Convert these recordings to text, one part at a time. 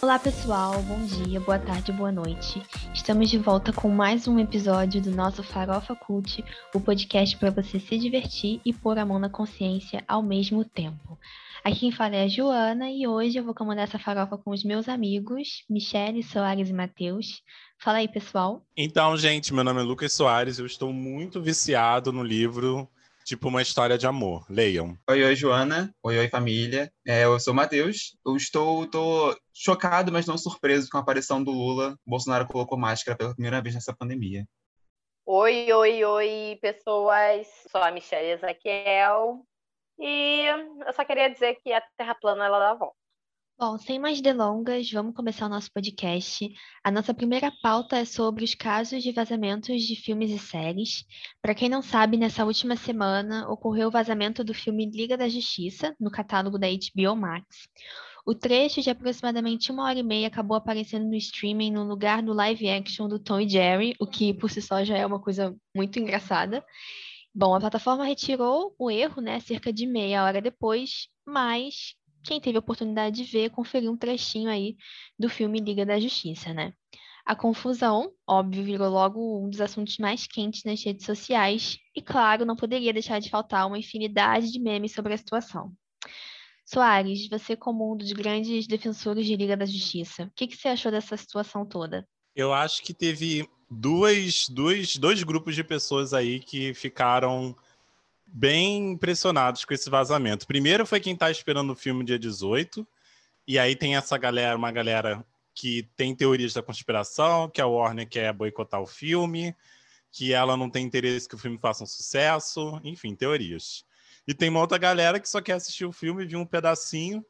Olá pessoal, bom dia, boa tarde, boa noite. Estamos de volta com mais um episódio do nosso Farofa Cult, o podcast para você se divertir e pôr a mão na consciência ao mesmo tempo. Aqui quem fala é a Joana e hoje eu vou comandar essa farofa com os meus amigos, Michele, Soares e Matheus. Fala aí, pessoal. Então, gente, meu nome é Lucas Soares, eu estou muito viciado no livro tipo uma história de amor. Leiam. Oi, oi, Joana. Oi, oi, família. É, eu sou o Matheus. Eu estou tô chocado, mas não surpreso com a aparição do Lula. O Bolsonaro colocou máscara pela primeira vez nessa pandemia. Oi, oi, oi, pessoas. Sou a Michelle Ezequiel. E eu só queria dizer que a Terra plana ela dá a volta. Bom, sem mais delongas, vamos começar o nosso podcast. A nossa primeira pauta é sobre os casos de vazamentos de filmes e séries. Para quem não sabe, nessa última semana ocorreu o vazamento do filme Liga da Justiça, no catálogo da HBO Max. O trecho de aproximadamente uma hora e meia acabou aparecendo no streaming no lugar do live action do Tom e Jerry, o que por si só já é uma coisa muito engraçada. Bom, a plataforma retirou o erro, né, cerca de meia hora depois, mas quem teve a oportunidade de ver, conferiu um trechinho aí do filme Liga da Justiça, né? A confusão, óbvio, virou logo um dos assuntos mais quentes nas redes sociais e, claro, não poderia deixar de faltar uma infinidade de memes sobre a situação. Soares, você como um dos grandes defensores de Liga da Justiça, o que, que você achou dessa situação toda? Eu acho que teve duas, dois, dois grupos de pessoas aí que ficaram bem impressionados com esse vazamento. Primeiro foi quem está esperando o filme dia 18, e aí tem essa galera, uma galera que tem teorias da conspiração, que a Warner quer boicotar o filme, que ela não tem interesse que o filme faça um sucesso, enfim, teorias. E tem uma outra galera que só quer assistir o filme, viu um pedacinho,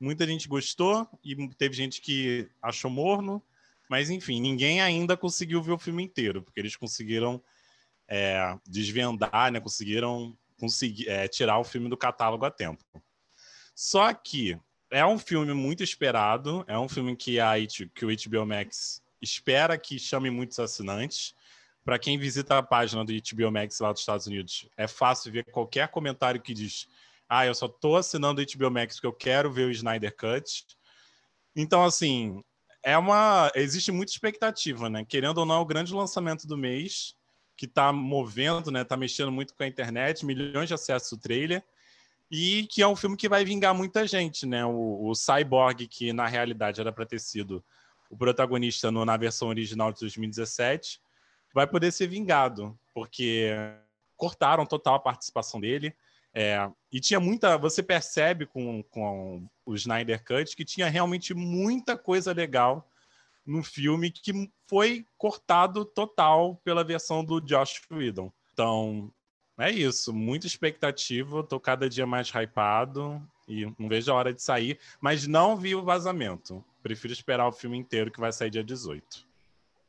muita gente gostou e teve gente que achou morno, mas enfim, ninguém ainda conseguiu ver o filme inteiro, porque eles conseguiram é, desvendar, né? Conseguiram conseguir, é, tirar o filme do catálogo a tempo. Só que é um filme muito esperado, é um filme que, a, que o HBO Max espera que chame muitos assinantes. Para quem visita a página do HBO Max lá dos Estados Unidos, é fácil ver qualquer comentário que diz: Ah, eu só estou assinando o HBO Max porque eu quero ver o Snyder Cut. Então, assim, é uma. Existe muita expectativa, né? Querendo ou não, é o grande lançamento do mês que está movendo, né? Tá mexendo muito com a internet, milhões de acessos ao trailer. E que é um filme que vai vingar muita gente, né? O, o Cyborg, que na realidade era para ter sido o protagonista no, na versão original de 2017, vai poder ser vingado, porque cortaram total a participação dele. É, e tinha muita. Você percebe com, com o Snyder Cut que tinha realmente muita coisa legal no filme que foi cortado total pela versão do Josh Whedon. Então, é isso. Muita expectativa. Tô cada dia mais hypado e não vejo a hora de sair. Mas não vi o vazamento. Prefiro esperar o filme inteiro que vai sair dia 18.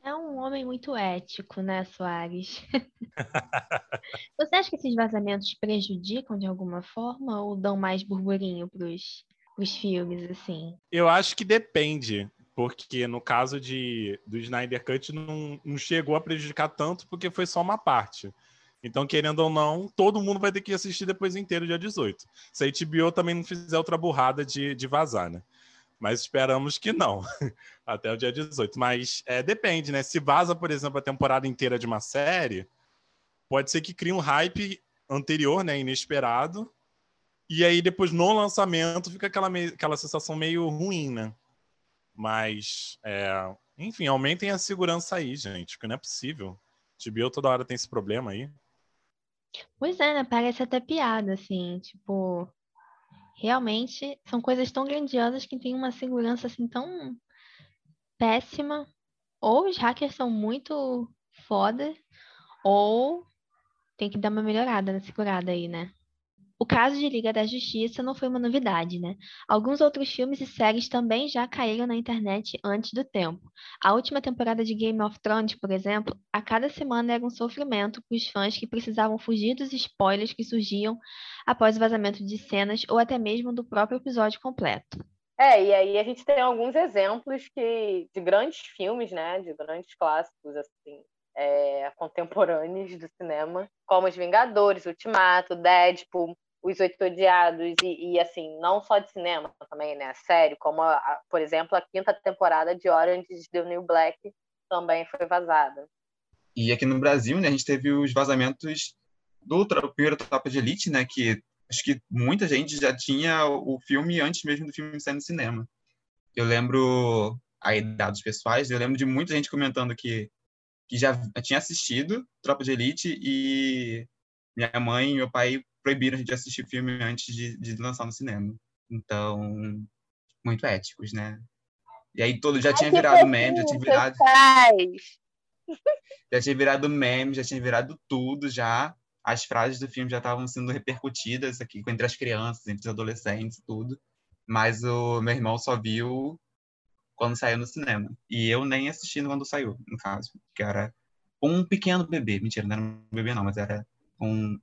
É um homem muito ético, né, Soares? Você acha que esses vazamentos prejudicam de alguma forma ou dão mais burburinho pros, pros filmes, assim? Eu acho que depende porque no caso de, do Snyder Cut não, não chegou a prejudicar tanto porque foi só uma parte. Então, querendo ou não, todo mundo vai ter que assistir depois inteiro, dia 18. Se a HBO também não fizer outra burrada de, de vazar, né? Mas esperamos que não, até o dia 18. Mas é, depende, né? Se vaza, por exemplo, a temporada inteira de uma série, pode ser que crie um hype anterior, né? Inesperado. E aí, depois, no lançamento, fica aquela, aquela sensação meio ruim, né? Mas, é, enfim, aumentem a segurança aí, gente, porque não é possível. TBO toda hora tem esse problema aí. Pois é, né? Parece até piada, assim, tipo, realmente são coisas tão grandiosas que tem uma segurança assim tão péssima. Ou os hackers são muito foda, ou tem que dar uma melhorada na segurada aí, né? O caso de Liga da Justiça não foi uma novidade, né? Alguns outros filmes e séries também já caíram na internet antes do tempo. A última temporada de Game of Thrones, por exemplo, a cada semana era um sofrimento para os fãs que precisavam fugir dos spoilers que surgiam após o vazamento de cenas ou até mesmo do próprio episódio completo. É, e aí a gente tem alguns exemplos que, de grandes filmes, né? De grandes clássicos, assim, é, contemporâneos do cinema, como Os Vingadores, Ultimato, Deadpool, Os Oito Odiados e, e, assim, não só de cinema também, né? Sério, como, a, por exemplo, a quinta temporada de Orange is the New Black também foi vazada. E aqui no Brasil, né, a gente teve os vazamentos do primeiro Tropa de Elite, né, que acho que muita gente já tinha o filme antes mesmo do filme sair no cinema. Eu lembro aí dados pessoais, eu lembro de muita gente comentando que que já tinha assistido Tropa de Elite e minha mãe e meu pai proibiram a gente de assistir filme antes de, de lançar no cinema. Então, muito éticos, né? E aí todo já tinha virado meme, já tinha virado. Já tinha virado meme, já tinha virado tudo já. As frases do filme já estavam sendo repercutidas aqui entre as crianças, entre os adolescentes, tudo. Mas o meu irmão só viu quando saiu no cinema. E eu nem assisti quando saiu, no caso. Que era um pequeno bebê. Mentira, não era um bebê não, mas era um,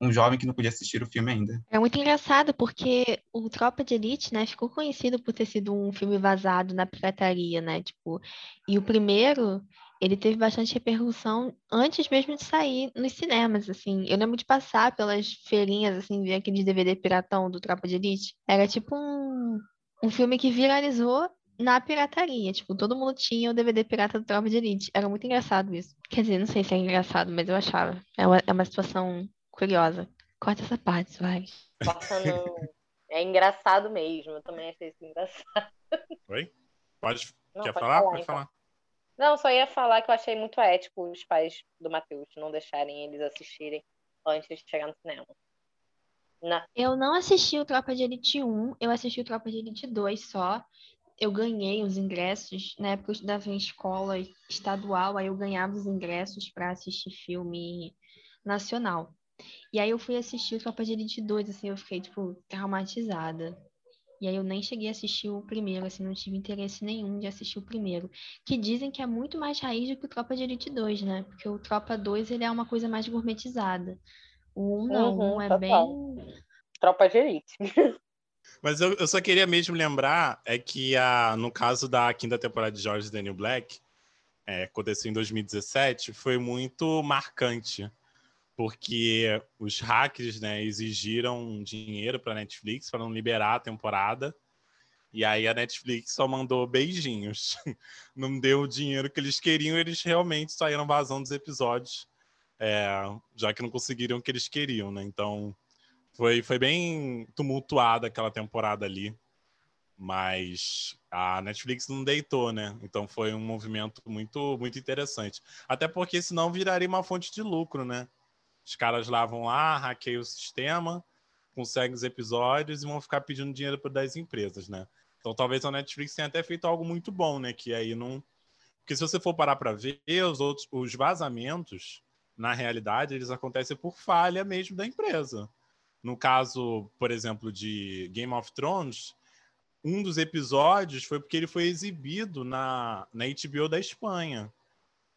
um jovem que não podia assistir o filme ainda. É muito engraçado, porque o Tropa de Elite, né, ficou conhecido por ter sido um filme vazado na pirataria, né, tipo, e o primeiro, ele teve bastante repercussão antes mesmo de sair nos cinemas, assim, eu lembro de passar pelas feirinhas, assim, ver aqueles DVD piratão do Tropa de Elite, era tipo um, um filme que viralizou na pirataria, tipo, todo mundo tinha o DVD pirata do Tropa de Elite, era muito engraçado isso, quer dizer, não sei se é engraçado, mas eu achava, é uma, é uma situação curiosa. Corta essa parte, vai. Corta não. É engraçado mesmo. Eu também achei isso engraçado. Oi? Pode. Não, Quer pode falar? falar? Pode então. falar. Não, só ia falar que eu achei muito ético os pais do Matheus não deixarem eles assistirem antes de chegar no cinema. Não. Eu não assisti o Tropa de Elite 1, eu assisti o Tropa de Elite 2 só. Eu ganhei os ingressos, na época eu estudava em escola estadual, aí eu ganhava os ingressos para assistir filme nacional. E aí eu fui assistir o Tropa de Elite 2, assim, eu fiquei, tipo, traumatizada. E aí eu nem cheguei a assistir o primeiro, assim, não tive interesse nenhum de assistir o primeiro. Que dizem que é muito mais raiz do que o Tropa de Elite 2, né? Porque o Tropa 2, ele é uma coisa mais gourmetizada. O 1 não, uhum, o 1 é total. bem... Tropa de Elite. Mas eu, eu, só queria mesmo lembrar é que a, no caso da quinta temporada de George Daniel Black, é, aconteceu em 2017, foi muito marcante porque os hackers né, exigiram dinheiro para a Netflix para não liberar a temporada. E aí a Netflix só mandou beijinhos. Não deu o dinheiro que eles queriam, eles realmente saíram vazando os episódios, é, já que não conseguiram o que eles queriam, né? Então foi, foi bem tumultuada aquela temporada ali. Mas a Netflix não deitou, né? Então foi um movimento muito, muito interessante. Até porque senão viraria uma fonte de lucro, né? Os caras lá vão lá, hackeiam o sistema, conseguem os episódios e vão ficar pedindo dinheiro para das empresas, né? Então talvez a Netflix tenha até feito algo muito bom, né? Que aí não. Porque se você for parar para ver, os outros, os vazamentos, na realidade, eles acontecem por falha mesmo da empresa. No caso, por exemplo, de Game of Thrones, um dos episódios foi porque ele foi exibido na, na HBO da Espanha.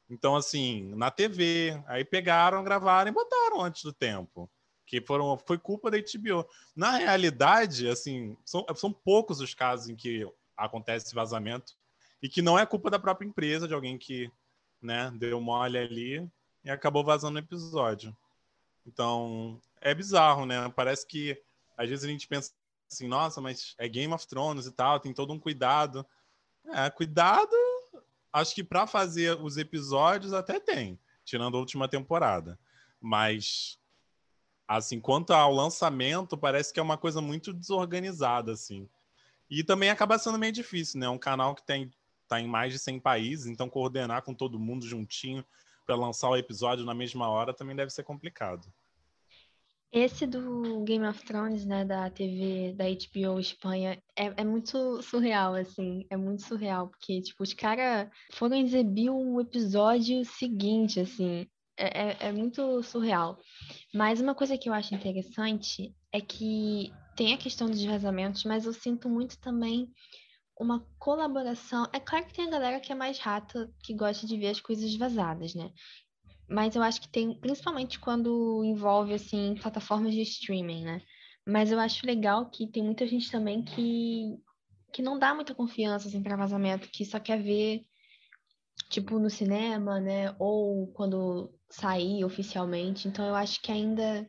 Então, assim, na TV, aí pegaram, gravaram e botaram antes do tempo. Que foram, foi culpa da HBO. Na realidade, assim, são, são poucos os casos em que acontece vazamento e que não é culpa da própria empresa, de alguém que né, deu mole ali e acabou vazando o episódio. Então, é bizarro, né? Parece que às vezes a gente pensa assim, nossa, mas é Game of Thrones e tal, tem todo um cuidado. É, cuidado acho que para fazer os episódios até tem, tirando a última temporada. Mas assim, quanto ao lançamento, parece que é uma coisa muito desorganizada assim. E também acaba sendo meio difícil, né? Um canal que tem tá em mais de 100 países, então coordenar com todo mundo juntinho para lançar o episódio na mesma hora também deve ser complicado. Esse do Game of Thrones, né, da TV da HBO Espanha, é, é muito surreal, assim, é muito surreal, porque, tipo, os caras foram exibir um episódio seguinte, assim, é, é, é muito surreal. Mas uma coisa que eu acho interessante é que tem a questão dos vazamentos, mas eu sinto muito também uma colaboração. É claro que tem a galera que é mais rata, que gosta de ver as coisas vazadas, né? mas eu acho que tem, principalmente quando envolve, assim, plataformas de streaming, né? Mas eu acho legal que tem muita gente também que, que não dá muita confiança, assim, para vazamento, que só quer ver, tipo, no cinema, né? Ou quando sair oficialmente. Então eu acho que ainda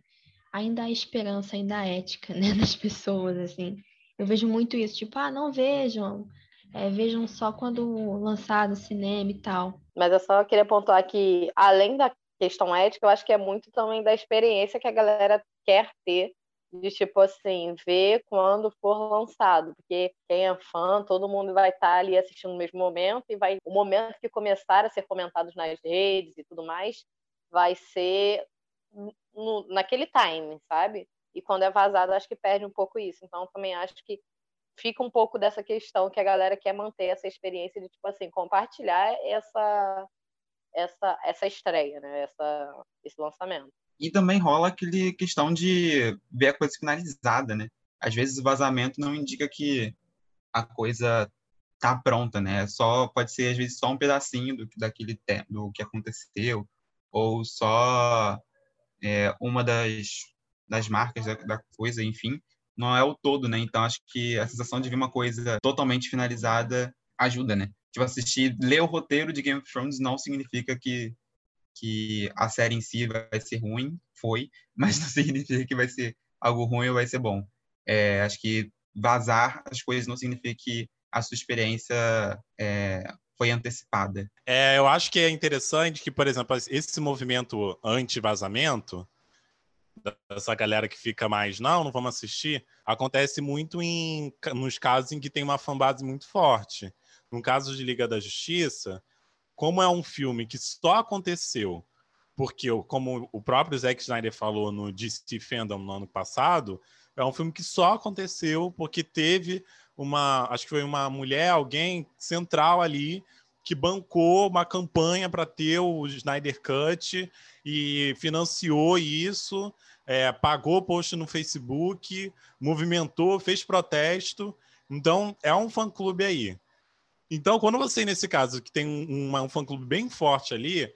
ainda há esperança, ainda há ética, né, das pessoas, assim. Eu vejo muito isso, tipo, ah, não vejam, é, vejam só quando lançado no cinema e tal. Mas eu só queria pontuar que, além da questão ética, eu acho que é muito também da experiência que a galera quer ter de tipo assim, ver quando for lançado, porque quem é fã, todo mundo vai estar ali assistindo no mesmo momento e vai o momento que começar a ser comentados nas redes e tudo mais, vai ser no, naquele time, sabe? E quando é vazado, acho que perde um pouco isso. Então, também acho que fica um pouco dessa questão que a galera quer manter essa experiência de tipo assim compartilhar essa essa essa estreia, né? Essa esse lançamento. E também rola aquele questão de ver a coisa finalizada, né? Às vezes o vazamento não indica que a coisa tá pronta, né? Só pode ser às vezes só um pedacinho do daquele do que aconteceu ou só é, uma das das marcas da, da coisa, enfim não é o todo, né? Então acho que a sensação de ver uma coisa totalmente finalizada ajuda, né? Tipo, assistir, ler o roteiro de Game of Thrones não significa que, que a série em si vai ser ruim, foi, mas não significa que vai ser algo ruim ou vai ser bom. É, acho que vazar as coisas não significa que a sua experiência é, foi antecipada. É, eu acho que é interessante que, por exemplo, esse movimento anti-vazamento, dessa galera que fica mais, não, não vamos assistir, acontece muito em, nos casos em que tem uma fanbase muito forte. No caso de Liga da Justiça, como é um filme que só aconteceu porque, como o próprio Zack Snyder falou no DC Fandom no ano passado, é um filme que só aconteceu porque teve uma, acho que foi uma mulher, alguém central ali, que bancou uma campanha para ter o Snyder Cut e financiou isso, é, pagou post no Facebook, movimentou, fez protesto. Então, é um fã-clube aí. Então, quando você, nesse caso, que tem um, um fã-clube bem forte ali,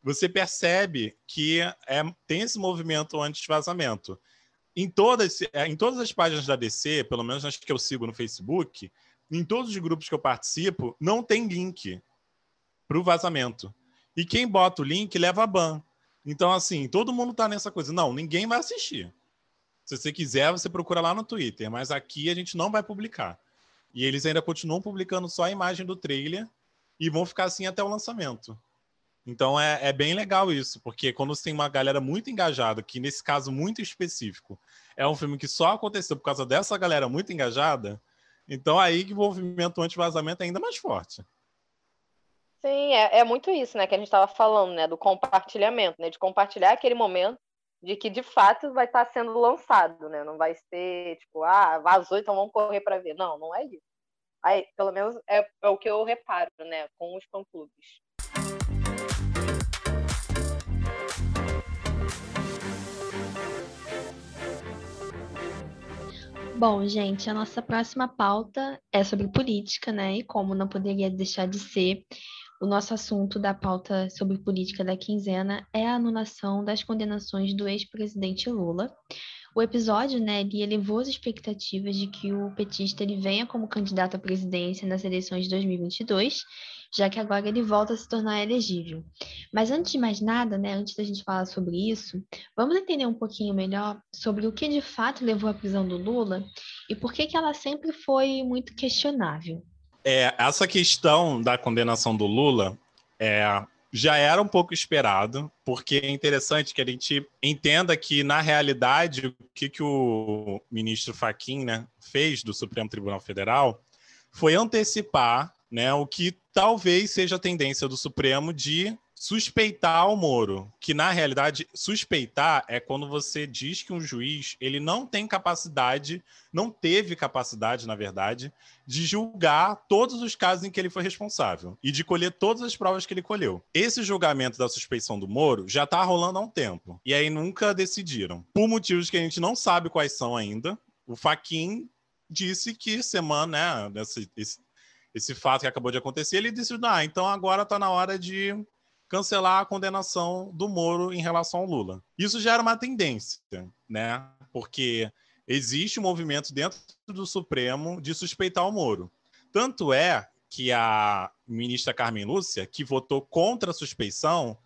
você percebe que é, tem esse movimento anti-vazamento. Em todas, é, em todas as páginas da DC, pelo menos as que eu sigo no Facebook, em todos os grupos que eu participo, não tem link para o vazamento. E quem bota o link leva a ban. Então, assim, todo mundo tá nessa coisa. Não, ninguém vai assistir. Se você quiser, você procura lá no Twitter, mas aqui a gente não vai publicar. E eles ainda continuam publicando só a imagem do trailer e vão ficar assim até o lançamento. Então é, é, bem legal isso, porque quando você tem uma galera muito engajada, que nesse caso muito específico, é um filme que só aconteceu por causa dessa galera muito engajada, então aí que o movimento anti-vazamento é ainda mais forte. Sim, é, é muito isso, né, que a gente estava falando, né, do compartilhamento, né, de compartilhar aquele momento de que de fato vai estar tá sendo lançado, né, não vai ser tipo, ah, vazou, então vamos correr para ver. Não, não é isso. Aí, pelo menos é, é o que eu reparo, né, com os fã-clubes. Bom, gente, a nossa próxima pauta é sobre política, né? E como não poderia deixar de ser, o nosso assunto da pauta sobre política da quinzena é a anulação das condenações do ex-presidente Lula. O episódio, né, ele elevou as expectativas de que o petista ele venha como candidato à presidência nas eleições de 2022 já que agora ele volta a se tornar elegível. Mas antes de mais nada, né, antes da gente falar sobre isso, vamos entender um pouquinho melhor sobre o que de fato levou à prisão do Lula e por que, que ela sempre foi muito questionável. É, essa questão da condenação do Lula é, já era um pouco esperado, porque é interessante que a gente entenda que, na realidade, o que, que o ministro Faquim né, fez do Supremo Tribunal Federal foi antecipar né, o que talvez seja a tendência do Supremo de suspeitar o Moro, que na realidade suspeitar é quando você diz que um juiz ele não tem capacidade, não teve capacidade, na verdade, de julgar todos os casos em que ele foi responsável e de colher todas as provas que ele colheu. Esse julgamento da suspeição do Moro já está rolando há um tempo e aí nunca decidiram, por motivos que a gente não sabe quais são ainda. O Faquin disse que semana, né, nesse, esse, esse fato que acabou de acontecer, ele disse: ah, então agora está na hora de cancelar a condenação do Moro em relação ao Lula. Isso já era uma tendência, né? Porque existe um movimento dentro do Supremo de suspeitar o Moro. Tanto é que a ministra Carmen Lúcia, que votou contra a suspeição,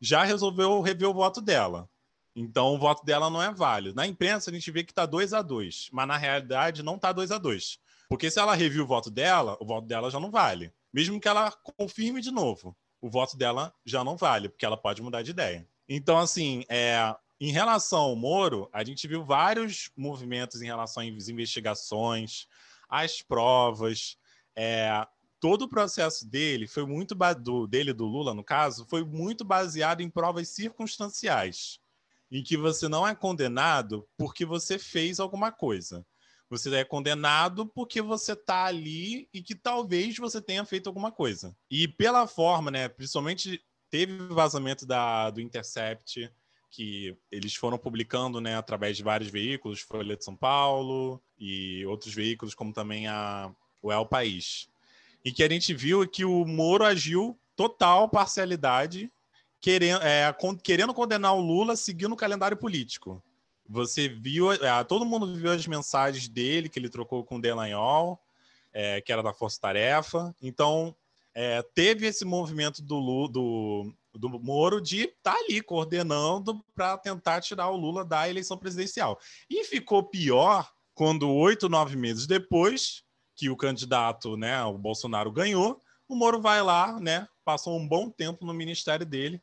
já resolveu rever o voto dela. Então o voto dela não é válido. Na imprensa a gente vê que está 2 a 2 mas na realidade não está 2 a 2 Porque se ela reviu o voto dela, o voto dela já não vale. Mesmo que ela confirme de novo, o voto dela já não vale, porque ela pode mudar de ideia. Então, assim, é, em relação ao Moro, a gente viu vários movimentos em relação às investigações, às provas. É, todo o processo dele foi muito do, dele do Lula, no caso, foi muito baseado em provas circunstanciais em que você não é condenado porque você fez alguma coisa. Você é condenado porque você está ali e que talvez você tenha feito alguma coisa. E pela forma, né, principalmente teve vazamento da, do Intercept, que eles foram publicando né, através de vários veículos, Folha de São Paulo e outros veículos, como também a, o El País. E que a gente viu que o Moro agiu total parcialidade querendo, é, querendo condenar o Lula seguindo o calendário político. Você viu, é, todo mundo viu as mensagens dele que ele trocou com o Delanhol, é, que era da Força Tarefa. Então, é, teve esse movimento do, do, do Moro de estar tá ali coordenando para tentar tirar o Lula da eleição presidencial. E ficou pior quando, oito, nove meses depois que o candidato, né, o Bolsonaro, ganhou, o Moro vai lá, né, passou um bom tempo no ministério dele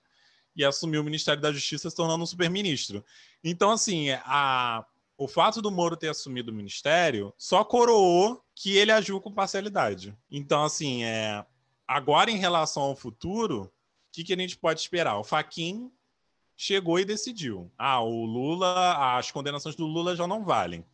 e assumiu o Ministério da Justiça, se tornando um superministro. Então, assim, a, o fato do Moro ter assumido o ministério só coroou que ele agiu com parcialidade. Então, assim, é, agora em relação ao futuro, o que, que a gente pode esperar? O Faquin chegou e decidiu. Ah, o Lula, as condenações do Lula já não valem.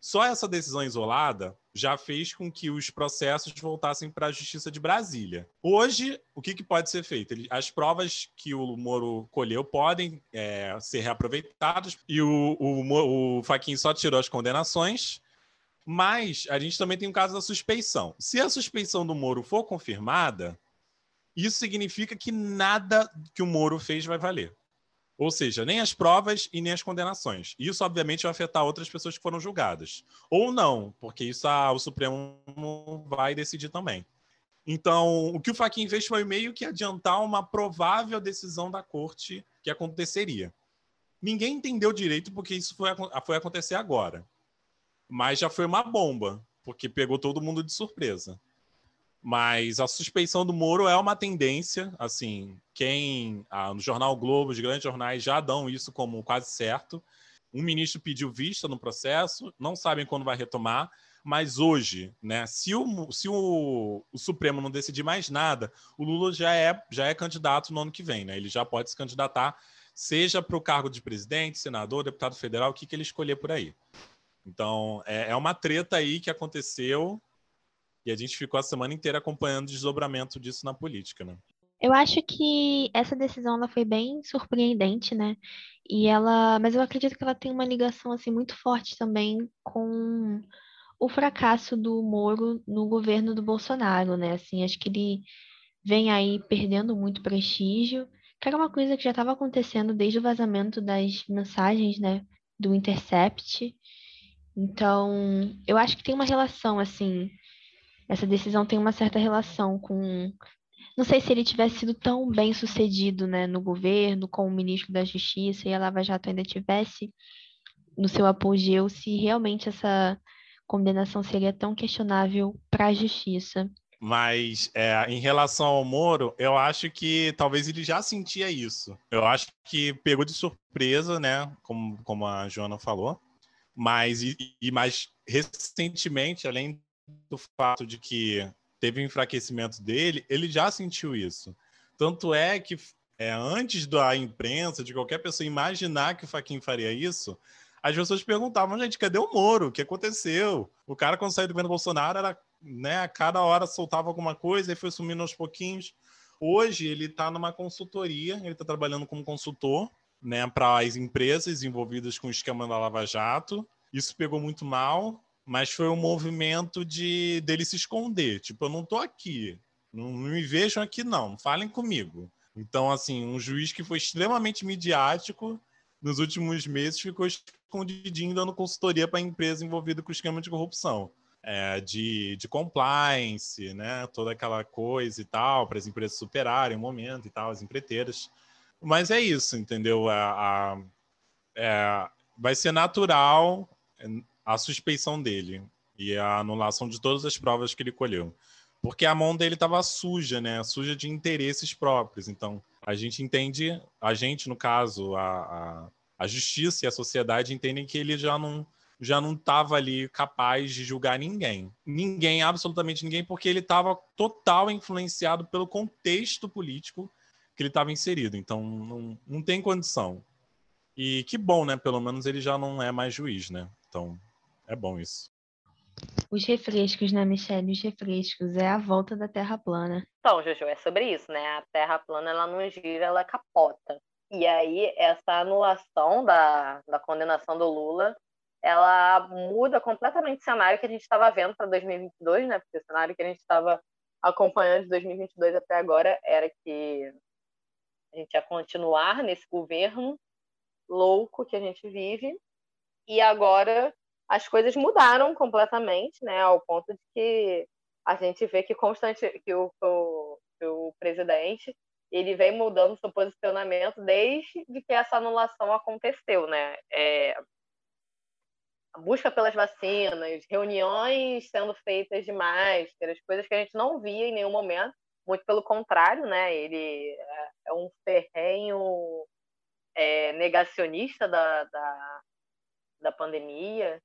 Só essa decisão isolada já fez com que os processos voltassem para a Justiça de Brasília. Hoje, o que, que pode ser feito? As provas que o Moro colheu podem é, ser reaproveitadas e o, o, o Faquin só tirou as condenações, mas a gente também tem o caso da suspeição. Se a suspeição do Moro for confirmada, isso significa que nada que o Moro fez vai valer. Ou seja, nem as provas e nem as condenações. Isso, obviamente, vai afetar outras pessoas que foram julgadas. Ou não, porque isso a, o Supremo vai decidir também. Então, o que o Faquin fez foi meio que adiantar uma provável decisão da corte que aconteceria. Ninguém entendeu direito porque isso foi, foi acontecer agora. Mas já foi uma bomba, porque pegou todo mundo de surpresa. Mas a suspeição do Moro é uma tendência, assim, quem ah, no jornal Globo, os grandes jornais já dão isso como quase certo. Um ministro pediu vista no processo, não sabem quando vai retomar, mas hoje, né, se o, se o, o Supremo não decidir mais nada, o Lula já é, já é candidato no ano que vem, né? Ele já pode se candidatar, seja para o cargo de presidente, senador, deputado federal, o que, que ele escolher por aí. Então, é, é uma treta aí que aconteceu e a gente ficou a semana inteira acompanhando o desdobramento disso na política, né? Eu acho que essa decisão ela foi bem surpreendente, né? E ela, mas eu acredito que ela tem uma ligação assim muito forte também com o fracasso do Moro no governo do Bolsonaro, né? Assim, acho que ele vem aí perdendo muito prestígio, que era uma coisa que já estava acontecendo desde o vazamento das mensagens, né, do Intercept. Então, eu acho que tem uma relação assim essa decisão tem uma certa relação com. Não sei se ele tivesse sido tão bem sucedido né, no governo, com o ministro da Justiça e a Lava Jato ainda tivesse no seu apogeu, se realmente essa condenação seria tão questionável para a justiça. Mas é, em relação ao Moro, eu acho que talvez ele já sentia isso. Eu acho que pegou de surpresa, né? Como, como a Joana falou. Mas e, e mais recentemente, além do fato de que teve um enfraquecimento dele, ele já sentiu isso. Tanto é que é, antes da imprensa, de qualquer pessoa imaginar que o Faquin faria isso, as pessoas perguntavam, gente, cadê o Moro? O que aconteceu? O cara, quando saiu do governo Bolsonaro, era, né, a cada hora soltava alguma coisa e foi sumindo aos pouquinhos. Hoje, ele está numa consultoria, ele está trabalhando como consultor né, para as empresas envolvidas com o esquema da Lava Jato. Isso pegou muito mal, mas foi um movimento de dele se esconder. Tipo, eu não tô aqui, não, não me vejam aqui não, falem comigo. Então, assim, um juiz que foi extremamente midiático nos últimos meses ficou escondidinho dando consultoria para a empresa envolvida com o esquema de corrupção. É, de, de compliance, né? Toda aquela coisa e tal, para as empresas superarem o momento e tal, as empreiteiras. Mas é isso, entendeu? A, a, é, vai ser natural a suspeição dele e a anulação de todas as provas que ele colheu. Porque a mão dele estava suja, né? Suja de interesses próprios. Então, a gente entende, a gente, no caso, a, a, a justiça e a sociedade entendem que ele já não já não estava ali capaz de julgar ninguém. Ninguém, absolutamente ninguém, porque ele estava total influenciado pelo contexto político que ele estava inserido. Então, não, não tem condição. E que bom, né? Pelo menos ele já não é mais juiz, né? Então, é bom isso. Os refrescos, né, Michelle? Os refrescos. É a volta da Terra plana. Então, Jojo, é sobre isso, né? A Terra plana, ela não gira, ela capota. E aí, essa anulação da, da condenação do Lula, ela muda completamente o cenário que a gente estava vendo para 2022, né? Porque o cenário que a gente estava acompanhando de 2022 até agora era que a gente ia continuar nesse governo louco que a gente vive. E agora as coisas mudaram completamente, né, ao ponto de que a gente vê que constante que o, o, o presidente ele vem mudando seu posicionamento desde que essa anulação aconteceu, né? É, a busca pelas vacinas, reuniões sendo feitas de máscaras, coisas que a gente não via em nenhum momento, muito pelo contrário, né? Ele é um ferrenho é, negacionista da, da, da pandemia,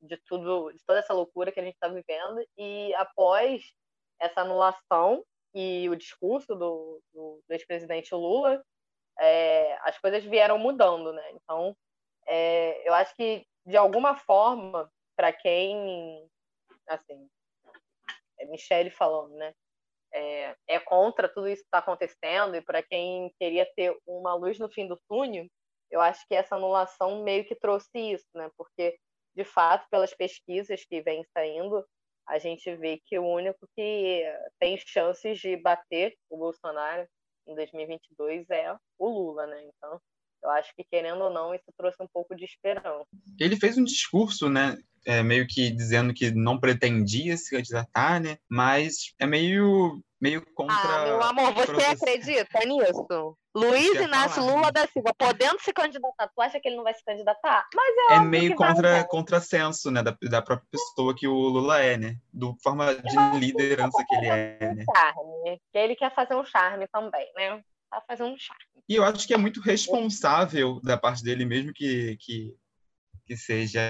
de tudo, de toda essa loucura que a gente está vivendo. E após essa anulação e o discurso do, do, do ex-presidente Lula, é, as coisas vieram mudando, né? Então, é, eu acho que de alguma forma, para quem, assim, é Michele falando, né? É, é contra tudo isso que está acontecendo e para quem queria ter uma luz no fim do túnel, eu acho que essa anulação meio que trouxe isso, né? Porque de fato, pelas pesquisas que vêm saindo, a gente vê que o único que tem chances de bater o Bolsonaro em 2022 é o Lula, né? Então, eu acho que, querendo ou não, isso trouxe um pouco de esperança. Ele fez um discurso, né? É, meio que dizendo que não pretendia se candidatar, né? Mas é meio, meio contra. Ah, meu amor, você acredita nisso? Luiz Inácio falar, Lula da Silva, podendo se candidatar, tu acha que ele não vai se candidatar? Mas é, é meio contra contrassenso, né, da, da própria pessoa que o Lula é, né, do forma de liderança que ele é, né. Charme, que ele quer fazer um charme também, né, tá fazendo um charme. E eu acho que é muito responsável da parte dele, mesmo que, que, que seja,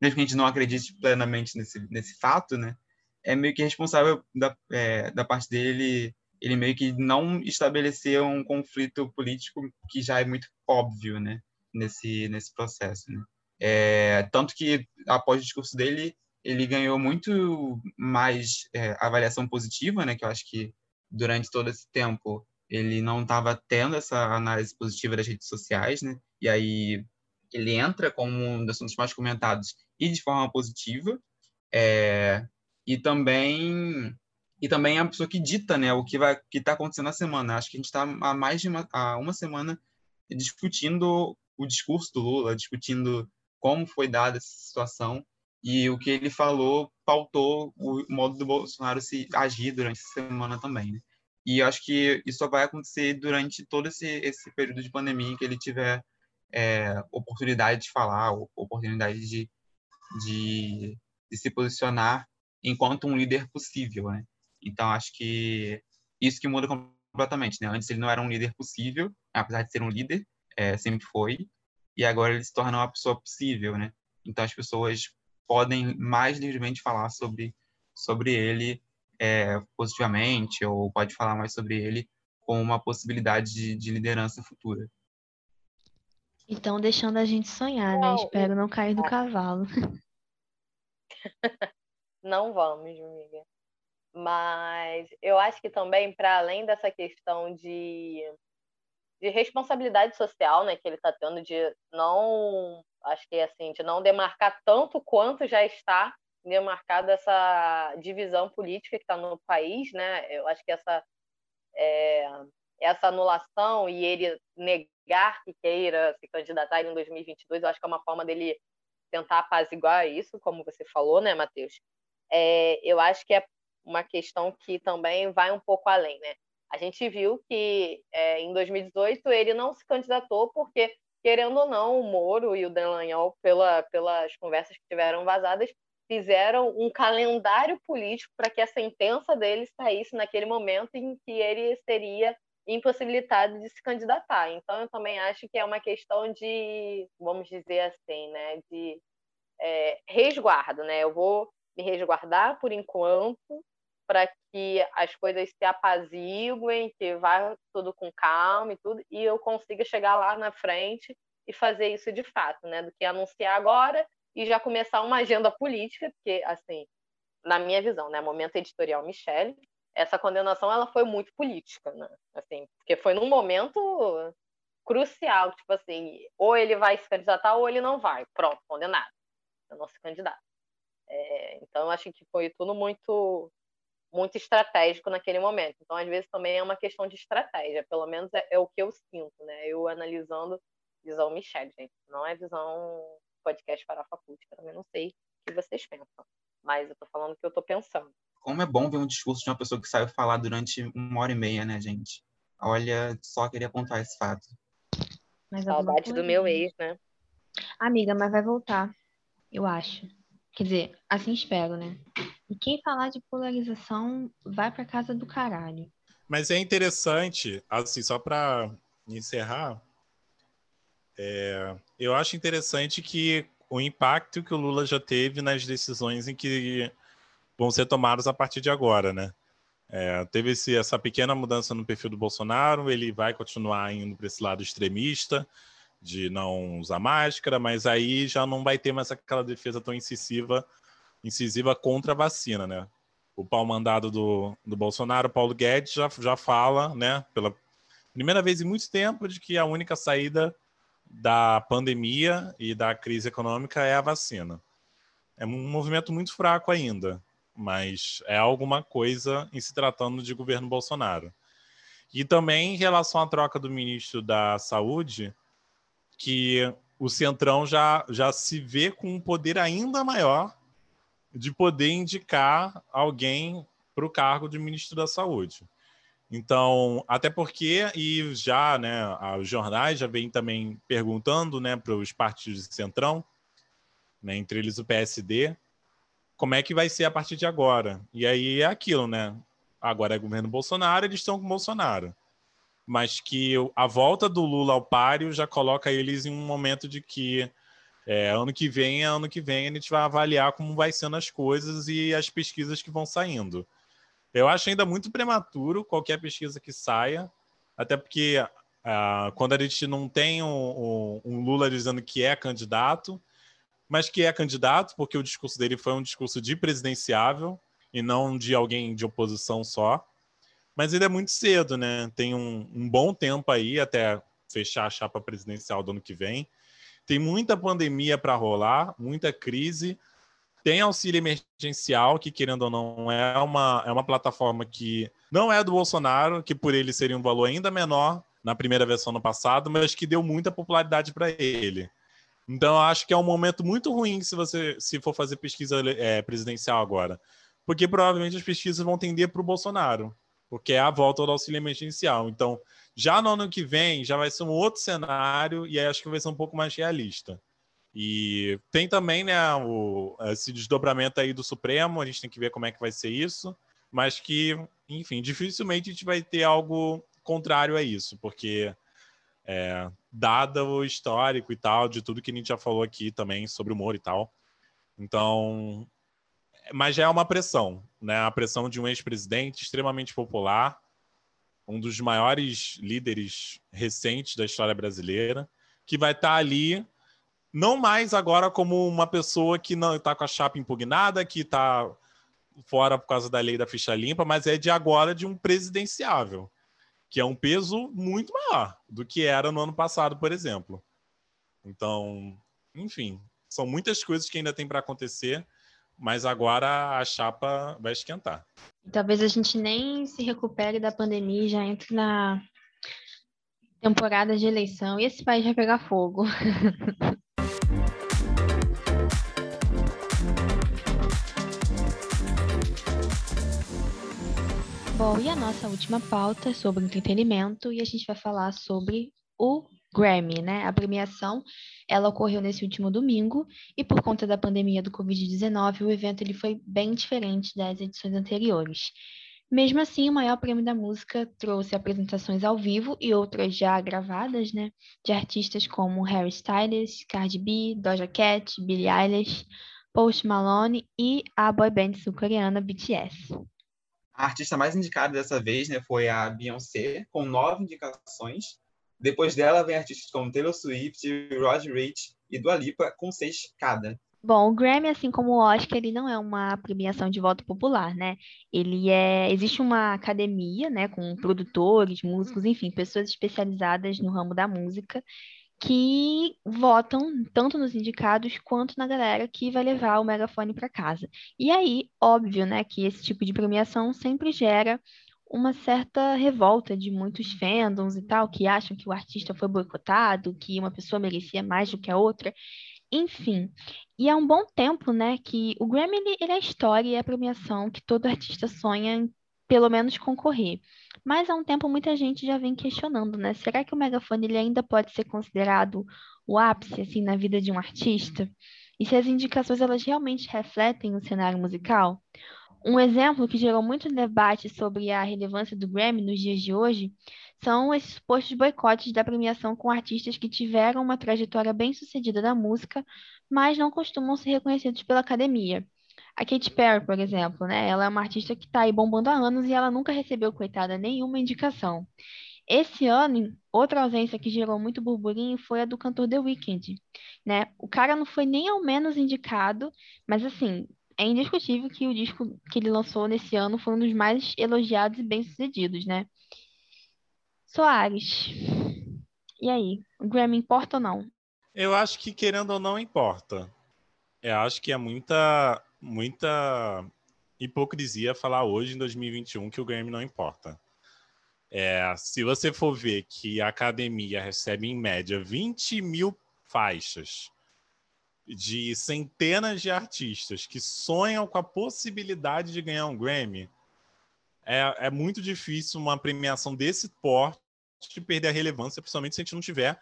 mesmo que a gente não acredite plenamente nesse, nesse fato, né, é meio que responsável da, é, da parte dele ele meio que não estabeleceu um conflito político que já é muito óbvio, né, nesse nesse processo, né? É, tanto que após o discurso dele, ele ganhou muito mais é, avaliação positiva, né, que eu acho que durante todo esse tempo ele não estava tendo essa análise positiva das redes sociais, né? E aí ele entra como um dos assuntos mais comentados e de forma positiva. É, e também e também é a pessoa que dita né, o que vai que está acontecendo na semana. Acho que a gente está há mais de uma, há uma semana discutindo o discurso do Lula, discutindo como foi dada essa situação e o que ele falou pautou o modo do Bolsonaro se agir durante essa semana também. Né? E acho que isso só vai acontecer durante todo esse, esse período de pandemia em que ele tiver é, oportunidade de falar, oportunidade de, de, de se posicionar enquanto um líder possível, né? Então, acho que isso que muda completamente, né? Antes ele não era um líder possível, apesar de ser um líder, é, sempre foi, e agora ele se torna uma pessoa possível, né? Então, as pessoas podem mais livremente falar sobre, sobre ele é, positivamente, ou pode falar mais sobre ele com uma possibilidade de, de liderança futura. Então, deixando a gente sonhar, né? Espero não cair do cavalo. Não vamos, amiga. Mas eu acho que também, para além dessa questão de, de responsabilidade social, né, que ele está tendo de não, acho que assim, de não demarcar tanto quanto já está demarcada essa divisão política que está no país, né? Eu acho que essa é, essa anulação e ele negar que queira se candidatar em 2022, eu acho que é uma forma dele tentar apaziguar isso, como você falou, né, Matheus? É, eu acho que é uma questão que também vai um pouco além, né? A gente viu que é, em 2018 ele não se candidatou porque querendo ou não, o Moro e o Delanhol, pela, pelas conversas que tiveram vazadas, fizeram um calendário político para que a sentença dele saísse naquele momento em que ele seria impossibilitado de se candidatar. Então, eu também acho que é uma questão de, vamos dizer assim, né, de é, resguardo, né? Eu vou me resguardar por enquanto para que as coisas se apaziguem, que vá tudo com calma e tudo, e eu consiga chegar lá na frente e fazer isso de fato, né? Do que anunciar agora e já começar uma agenda política, porque, assim, na minha visão, né? Momento editorial Michele, essa condenação ela foi muito política, né? Assim, porque foi num momento crucial, tipo assim, ou ele vai se candidatar ou ele não vai. Pronto, condenado. Eu não se candidato. É, então, acho que foi tudo muito muito estratégico naquele momento. Então, às vezes, também é uma questão de estratégia. Pelo menos é, é o que eu sinto, né? Eu analisando visão Michelle, gente. Não é visão podcast Farofa Acústica. Também não sei o que vocês pensam. Mas eu tô falando o que eu tô pensando. Como é bom ver um discurso de uma pessoa que saiu falar durante uma hora e meia, né, gente? Olha, só queria apontar esse fato. Mas Saudade do meu ex, né? Amiga, mas vai voltar, eu acho. Quer dizer, assim espero, né? E quem falar de polarização vai para casa do caralho. Mas é interessante, assim, só para encerrar, é, eu acho interessante que o impacto que o Lula já teve nas decisões em que vão ser tomadas a partir de agora, né? É, teve esse, essa pequena mudança no perfil do Bolsonaro, ele vai continuar indo para esse lado extremista, de não usar máscara, mas aí já não vai ter mais aquela defesa tão incisiva, incisiva contra a vacina, né? O pau mandado do, do Bolsonaro, Paulo Guedes, já, já fala, né, pela primeira vez em muito tempo, de que a única saída da pandemia e da crise econômica é a vacina. É um movimento muito fraco ainda, mas é alguma coisa em se tratando de governo Bolsonaro. E também em relação à troca do ministro da Saúde, que o Centrão já, já se vê com um poder ainda maior de poder indicar alguém para o cargo de ministro da Saúde. Então, até porque, e já, né, os jornais já vêm também perguntando, né, para os partidos de centrão, né, entre eles o PSD, como é que vai ser a partir de agora. E aí é aquilo, né? Agora é governo Bolsonaro, eles estão com Bolsonaro mas que a volta do Lula ao páreo já coloca eles em um momento de que é, ano que vem, ano que vem, a gente vai avaliar como vai sendo as coisas e as pesquisas que vão saindo. Eu acho ainda muito prematuro qualquer pesquisa que saia, até porque uh, quando a gente não tem um, um, Lula dizendo que é candidato, mas que é candidato, porque o discurso dele foi um discurso de presidenciável e não de alguém de oposição só. Mas ainda é muito cedo, né? Tem um, um bom tempo aí até fechar a chapa presidencial do ano que vem. Tem muita pandemia para rolar, muita crise. Tem auxílio emergencial, que, querendo ou não, é uma, é uma plataforma que não é do Bolsonaro, que por ele seria um valor ainda menor na primeira versão no passado, mas que deu muita popularidade para ele. Então, eu acho que é um momento muito ruim se você se for fazer pesquisa é, presidencial agora, porque provavelmente as pesquisas vão tender para o Bolsonaro porque é a volta do auxílio emergencial. Então, já no ano que vem, já vai ser um outro cenário e aí acho que vai ser um pouco mais realista. E tem também né, o, esse desdobramento aí do Supremo, a gente tem que ver como é que vai ser isso, mas que, enfim, dificilmente a gente vai ter algo contrário a isso, porque é, dado o histórico e tal, de tudo que a gente já falou aqui também sobre o humor e tal. Então, mas já é uma pressão, né? A pressão de um ex-presidente extremamente popular, um dos maiores líderes recentes da história brasileira, que vai estar tá ali não mais agora como uma pessoa que não está com a chapa impugnada, que está fora por causa da lei da ficha limpa, mas é de agora de um presidenciável, que é um peso muito maior do que era no ano passado, por exemplo. Então, enfim, são muitas coisas que ainda tem para acontecer mas agora a chapa vai esquentar. Talvez a gente nem se recupere da pandemia e já entre na temporada de eleição e esse país vai pegar fogo. Bom, e a nossa última pauta é sobre entretenimento e a gente vai falar sobre o Grammy, né? A premiação, ela ocorreu nesse último domingo e por conta da pandemia do Covid-19, o evento ele foi bem diferente das edições anteriores. Mesmo assim, o maior prêmio da música trouxe apresentações ao vivo e outras já gravadas, né, de artistas como Harry Styles, Cardi B, Doja Cat, Billie Eilish, Post Malone e a boy band sul-coreana BTS. A artista mais indicada dessa vez né, foi a Beyoncé, com nove indicações. Depois dela vem artistas como Taylor Swift, Roger Rich e Dua Lipa, com seis cada. Bom, o Grammy, assim como o Oscar, ele não é uma premiação de voto popular, né? Ele é, existe uma academia, né, com produtores, músicos, enfim, pessoas especializadas no ramo da música que votam tanto nos indicados quanto na galera que vai levar o megafone para casa. E aí, óbvio, né, que esse tipo de premiação sempre gera uma certa revolta de muitos fandoms e tal, que acham que o artista foi boicotado, que uma pessoa merecia mais do que a outra. Enfim, e há um bom tempo, né, que o Grammy ele, ele é a história e a premiação que todo artista sonha em pelo menos concorrer. Mas há um tempo muita gente já vem questionando, né? Será que o megafone ele ainda pode ser considerado o ápice assim na vida de um artista? E se as indicações elas realmente refletem o cenário musical? Um exemplo que gerou muito debate sobre a relevância do Grammy nos dias de hoje são esses supostos boicotes da premiação com artistas que tiveram uma trajetória bem-sucedida na música, mas não costumam ser reconhecidos pela academia. A Katy Perry, por exemplo, né? Ela é uma artista que está aí bombando há anos e ela nunca recebeu, coitada, nenhuma indicação. Esse ano, outra ausência que gerou muito burburinho foi a do cantor The Weeknd, né? O cara não foi nem ao menos indicado, mas assim, é indiscutível que o disco que ele lançou nesse ano foi um dos mais elogiados e bem-sucedidos, né? Soares. E aí, o Grammy importa ou não? Eu acho que querendo ou não importa. Eu acho que é muita muita hipocrisia falar hoje em 2021 que o Grammy não importa. É, se você for ver que a academia recebe em média 20 mil faixas de centenas de artistas que sonham com a possibilidade de ganhar um Grammy, é, é muito difícil uma premiação desse porte perder a relevância, principalmente se a gente não tiver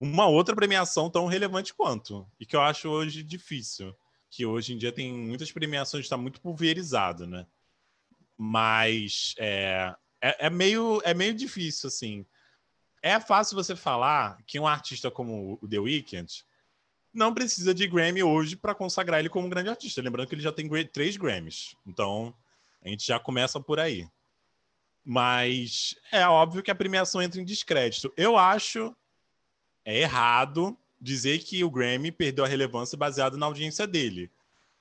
uma outra premiação tão relevante quanto. E que eu acho hoje difícil. Que hoje em dia tem muitas premiações, está muito pulverizado, né? Mas é, é, é, meio, é meio difícil, assim. É fácil você falar que um artista como o The Weeknd não precisa de Grammy hoje para consagrar ele como um grande artista. Lembrando que ele já tem três Grammys. Então, a gente já começa por aí. Mas é óbvio que a premiação entra em descrédito. Eu acho é errado dizer que o Grammy perdeu a relevância baseado na audiência dele.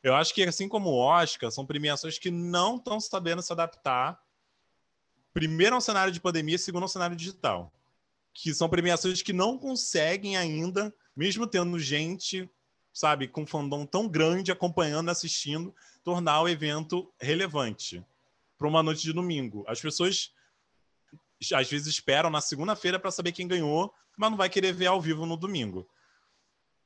Eu acho que, assim como o Oscar, são premiações que não estão sabendo se adaptar, primeiro ao cenário de pandemia, segundo ao cenário digital. Que são premiações que não conseguem ainda, mesmo tendo gente, sabe, com fandom tão grande acompanhando, assistindo, tornar o evento relevante para uma noite de domingo. As pessoas às vezes esperam na segunda-feira para saber quem ganhou, mas não vai querer ver ao vivo no domingo.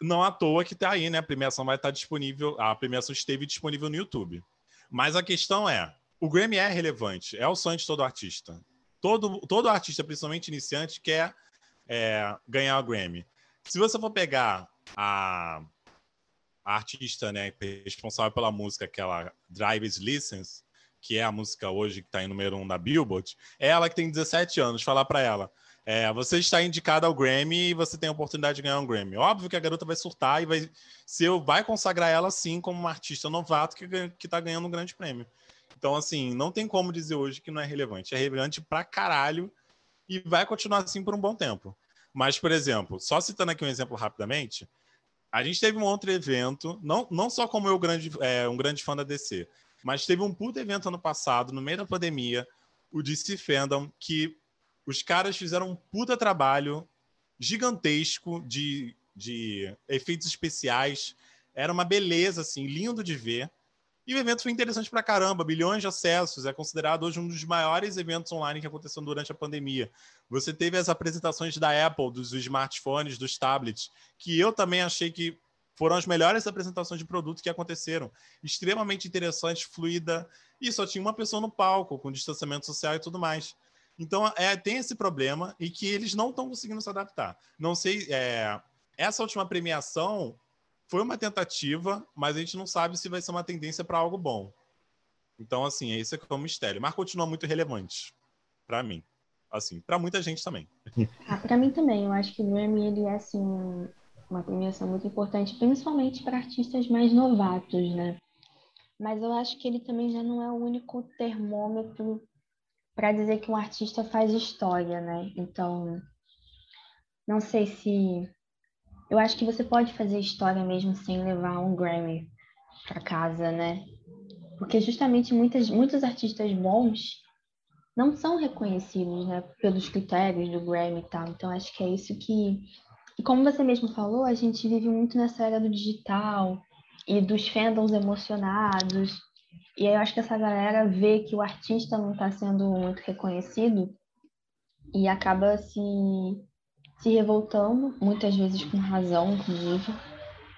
Não à toa que está aí, né? A premiação vai estar tá disponível, a premiação esteve disponível no YouTube. Mas a questão é, o Grammy é relevante, é o sonho de todo artista. Todo, todo artista, principalmente iniciante, quer é, ganhar o Grammy. Se você for pegar a, a artista né, responsável pela música, aquela Driver's License, que é a música hoje que está em número um da Billboard, é ela que tem 17 anos, falar para ela. É, você está indicada ao Grammy e você tem a oportunidade de ganhar um Grammy. Óbvio que a garota vai surtar e vai, se eu, vai consagrar ela sim como uma artista novato que está ganhando um grande prêmio. Então, assim, não tem como dizer hoje que não é relevante. É relevante pra caralho e vai continuar assim por um bom tempo. Mas, por exemplo, só citando aqui um exemplo rapidamente, a gente teve um outro evento, não, não só como eu grande, é, um grande fã da DC, mas teve um puto evento ano passado, no meio da pandemia, o DC Fandom, que os caras fizeram um puta trabalho gigantesco de, de efeitos especiais. Era uma beleza, assim, lindo de ver. E o evento foi interessante pra caramba, bilhões de acessos, é considerado hoje um dos maiores eventos online que aconteceram durante a pandemia. Você teve as apresentações da Apple, dos smartphones, dos tablets, que eu também achei que foram as melhores apresentações de produto que aconteceram. Extremamente interessante, fluida, e só tinha uma pessoa no palco, com distanciamento social e tudo mais. Então, é, tem esse problema e que eles não estão conseguindo se adaptar. Não sei, é, essa última premiação foi uma tentativa, mas a gente não sabe se vai ser uma tendência para algo bom. Então, assim, esse é que é o mistério. Mas continua muito relevante para mim. Assim, para muita gente também. Ah, para mim também. Eu acho que o Grammy ele é assim uma premiação muito importante, principalmente para artistas mais novatos, né? Mas eu acho que ele também já não é o único termômetro para dizer que um artista faz história, né? Então, não sei se eu acho que você pode fazer história mesmo sem levar um Grammy para casa, né? Porque justamente muitas, muitos artistas bons não são reconhecidos, né, pelos critérios do Grammy e tal. Então acho que é isso que e como você mesmo falou, a gente vive muito nessa era do digital e dos fandoms emocionados. E aí eu acho que essa galera vê que o artista não está sendo muito reconhecido e acaba se se revoltando, muitas vezes com razão, inclusive.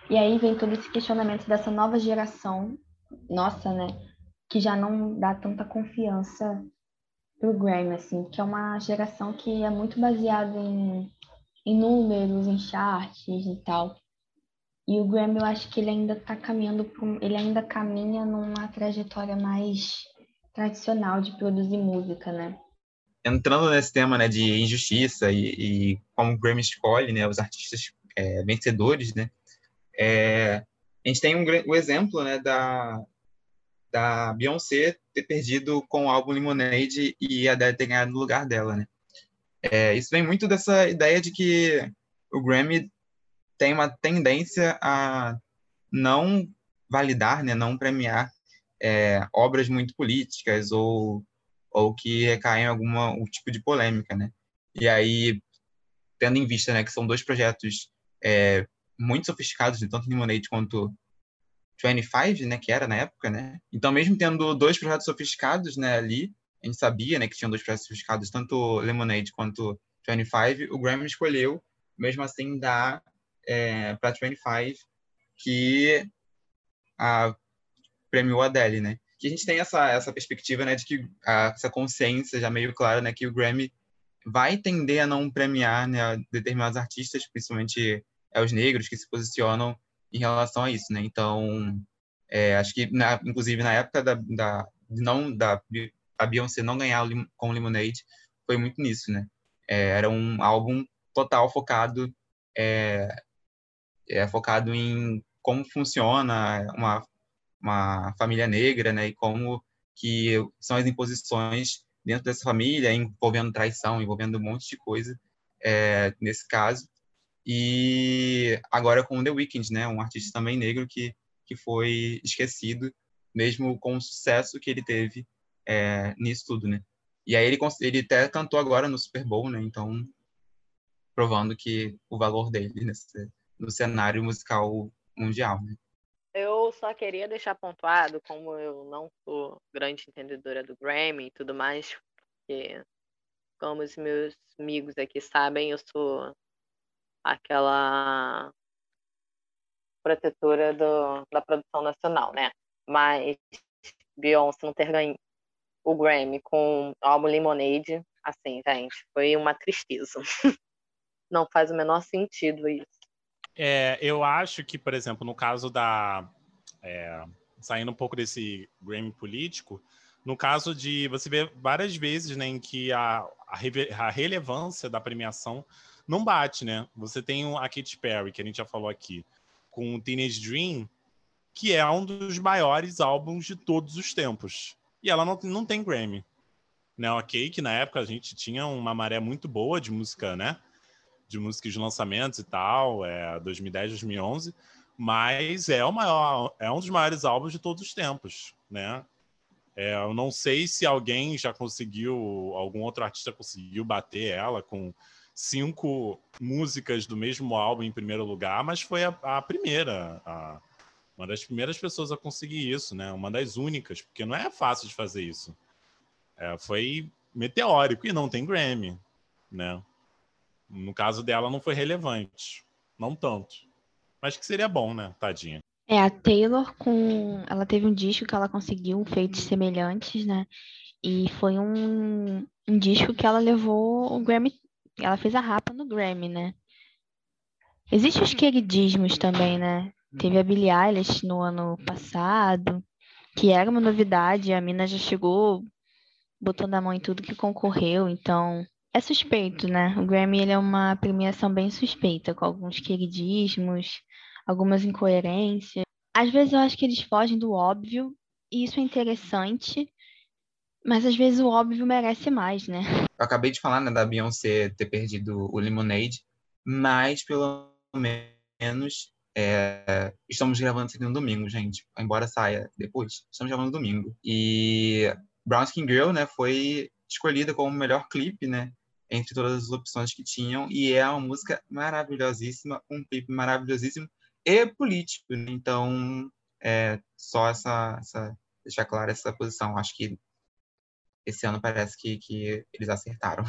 E aí vem todo esse questionamento dessa nova geração, nossa, né, que já não dá tanta confiança pro Grammy, assim, que é uma geração que é muito baseada em, em números, em charts e tal. E o Grammy, eu acho que ele ainda está caminhando, pro, ele ainda caminha numa trajetória mais tradicional de produzir música, né? Entrando nesse tema né, de injustiça e, e como o Grammy escolhe né, os artistas é, vencedores, né, é, a gente tem um, o exemplo né, da, da Beyoncé ter perdido com o álbum Lemonade e a Adele ter ganhado no lugar dela. Né? É, isso vem muito dessa ideia de que o Grammy tem uma tendência a não validar, né, não premiar é, obras muito políticas ou ou que recaem em algum tipo de polêmica, né? E aí, tendo em vista né, que são dois projetos é, muito sofisticados, né, tanto Lemonade quanto 25, né, que era na época, né? Então, mesmo tendo dois projetos sofisticados né, ali, a gente sabia né, que tinham dois projetos sofisticados, tanto Lemonade quanto 25, o Grammy escolheu, mesmo assim, dar é, para 25 que a premiou a Adele, né? Que a gente tem essa, essa perspectiva, né, de que a, essa consciência já meio clara, né, que o Grammy vai tender a não premiar né, determinados artistas, principalmente é, os negros que se posicionam em relação a isso, né? Então, é, acho que, na, inclusive, na época da, da não da a Beyoncé não ganhar com Lemonade, foi muito nisso, né? É, era um álbum total focado é, é, focado em como funciona uma uma família negra, né, e como que são as imposições dentro dessa família, envolvendo traição, envolvendo um monte de coisa é, nesse caso. E agora com The Weeknd, né, um artista também negro que, que foi esquecido, mesmo com o sucesso que ele teve é, nisso tudo, né. E aí ele, ele até cantou agora no Super Bowl, né, então provando que o valor dele nesse, no cenário musical mundial, né. Eu só queria deixar pontuado, como eu não sou grande entendedora do Grammy e tudo mais, porque, como os meus amigos aqui sabem, eu sou aquela protetora do, da produção nacional, né? Mas Beyoncé não ter ganho o Grammy com o álbum Lemonade, assim, gente, foi uma tristeza. não faz o menor sentido isso. É, eu acho que, por exemplo, no caso da. É, saindo um pouco desse Grammy político, no caso de. Você vê várias vezes né, em que a, a, a relevância da premiação não bate, né? Você tem a Katy Perry, que a gente já falou aqui, com o Teenage Dream, que é um dos maiores álbuns de todos os tempos. E ela não, não tem Grammy. Né? Ok, que na época a gente tinha uma maré muito boa de música, né? De músicas de lançamentos e tal, é 2010, 2011, mas é o maior, é um dos maiores álbuns de todos os tempos, né? É, eu não sei se alguém já conseguiu, algum outro artista conseguiu bater ela com cinco músicas do mesmo álbum em primeiro lugar, mas foi a, a primeira, a, uma das primeiras pessoas a conseguir isso, né? Uma das únicas, porque não é fácil de fazer isso. É, foi meteórico e não tem Grammy, né? No caso dela, não foi relevante. Não tanto. Mas que seria bom, né, tadinha. É, a Taylor com. Ela teve um disco que ela conseguiu feitos semelhantes, né? E foi um, um disco que ela levou o Grammy. Ela fez a rapa no Grammy, né? Existem os queridismos também, né? Teve a Billie Eilish no ano passado, que era uma novidade, a mina já chegou botando a mão em tudo que concorreu, então é suspeito, né? O Grammy ele é uma premiação bem suspeita, com alguns queridismos, algumas incoerências. Às vezes eu acho que eles fogem do óbvio, e isso é interessante, mas às vezes o óbvio merece mais, né? Eu acabei de falar né, da Beyoncé ter perdido o Lemonade, mas pelo menos é, estamos gravando isso aqui no domingo, gente. Embora saia depois, estamos gravando no domingo. E Brown Skin Girl, né, foi escolhida como o melhor clipe, né, entre todas as opções que tinham. E é uma música maravilhosíssima, um clipe maravilhosíssimo e político. Né? Então, é, só essa, essa deixar clara essa posição. Acho que esse ano parece que, que eles acertaram.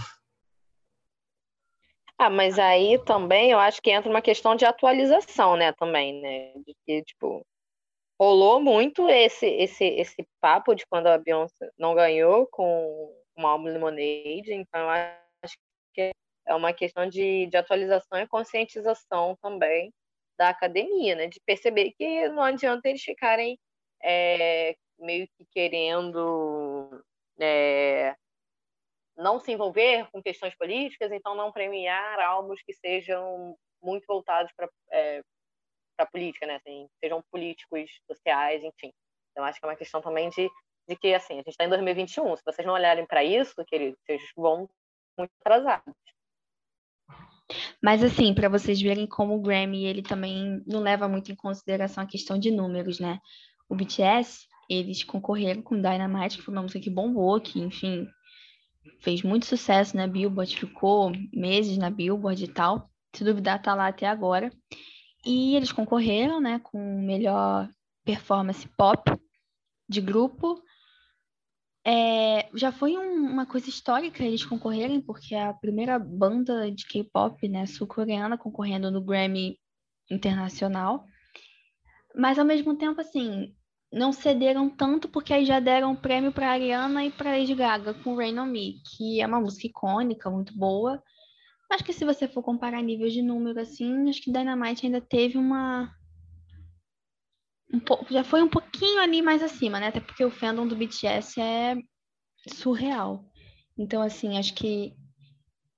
Ah, mas aí também eu acho que entra uma questão de atualização, né, também, né? De que, tipo, rolou muito esse, esse, esse papo de quando a Beyoncé não ganhou com o álbum Lemonade, então eu acho que é uma questão de, de atualização e conscientização também da academia, né? De perceber que não adianta eles ficarem é, meio que querendo é, não se envolver com questões políticas, então não premiar álbuns que sejam muito voltados para é, para política, né? Assim, sejam políticos, sociais, enfim. Então acho que é uma questão também de, de que assim a gente está em 2021. Se vocês não olharem para isso, que vocês vão muito atrasados. Mas assim, para vocês verem como o Grammy ele também não leva muito em consideração a questão de números, né? O BTS eles concorreram com Dynamite, que foi uma música que bombou, que enfim fez muito sucesso na Billboard, ficou meses na Billboard e tal. Se duvidar, tá lá até agora. E eles concorreram, né, com melhor performance pop de grupo. É, já foi um, uma coisa histórica eles concorrerem, porque é a primeira banda de K-pop, né, sul-coreana concorrendo no Grammy Internacional. Mas ao mesmo tempo, assim, não cederam tanto porque aí já deram um prêmio para Ariana e para Lady Gaga com Rain on Me, que é uma música icônica, muito boa. Acho que se você for comparar níveis de número assim, acho que Dynamite ainda teve uma um pouco, já foi um pouquinho ali mais acima, né? Até porque o fandom do BTS é surreal. Então assim, acho que